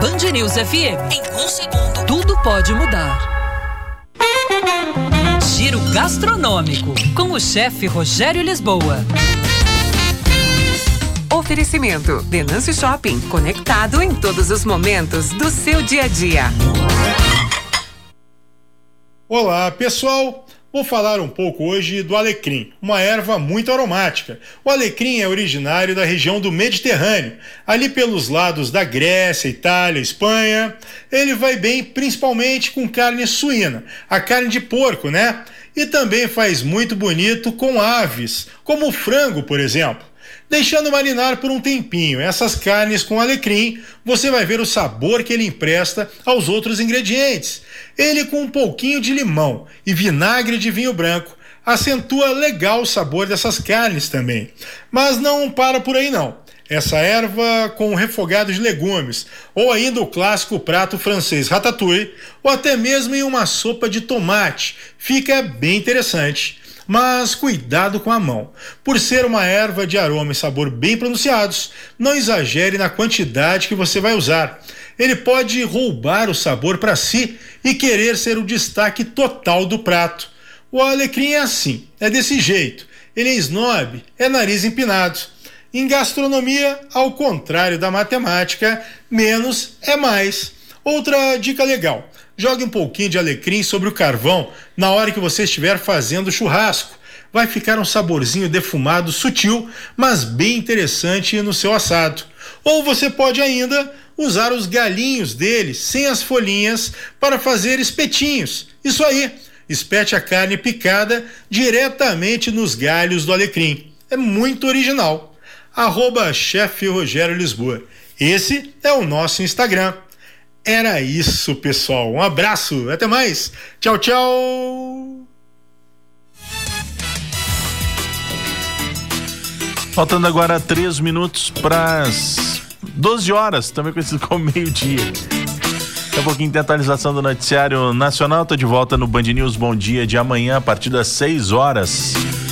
Band News FM. Em um segundo, tudo pode mudar. Giro gastronômico com o chefe Rogério Lisboa. Oferecimento: Denâncio Shopping, conectado em todos os momentos do seu dia a dia. Olá, pessoal. Vou falar um pouco hoje do alecrim, uma erva muito aromática. O alecrim é originário da região do Mediterrâneo, ali pelos lados da Grécia, Itália, Espanha. Ele vai bem principalmente com carne suína, a carne de porco, né? E também faz muito bonito com aves, como o frango, por exemplo deixando marinar por um tempinho. Essas carnes com alecrim, você vai ver o sabor que ele empresta aos outros ingredientes. Ele com um pouquinho de limão e vinagre de vinho branco acentua legal o sabor dessas carnes também. Mas não para por aí não. Essa erva com refogado de legumes, ou ainda o clássico prato francês ratatouille, ou até mesmo em uma sopa de tomate, fica bem interessante mas cuidado com a mão. Por ser uma erva de aroma e sabor bem pronunciados, não exagere na quantidade que você vai usar. Ele pode roubar o sabor para si e querer ser o destaque total do prato. O alecrim é assim, é desse jeito. Ele é snob, é nariz empinado. Em gastronomia, ao contrário da matemática, menos é mais. Outra dica legal: jogue um pouquinho de alecrim sobre o carvão na hora que você estiver fazendo churrasco. Vai ficar um saborzinho defumado sutil, mas bem interessante no seu assado. Ou você pode ainda usar os galinhos dele, sem as folhinhas, para fazer espetinhos. Isso aí, espete a carne picada diretamente nos galhos do alecrim. É muito original. Arroba Rogério Lisboa. Esse é o nosso Instagram. Era isso, pessoal. Um abraço, até mais. Tchau, tchau. Faltando agora três minutos para as 12 horas, também conhecido como meio-dia. Daqui a pouquinho tem atualização do Noticiário Nacional. Tô de volta no Band News Bom Dia de amanhã, a partir das 6 horas.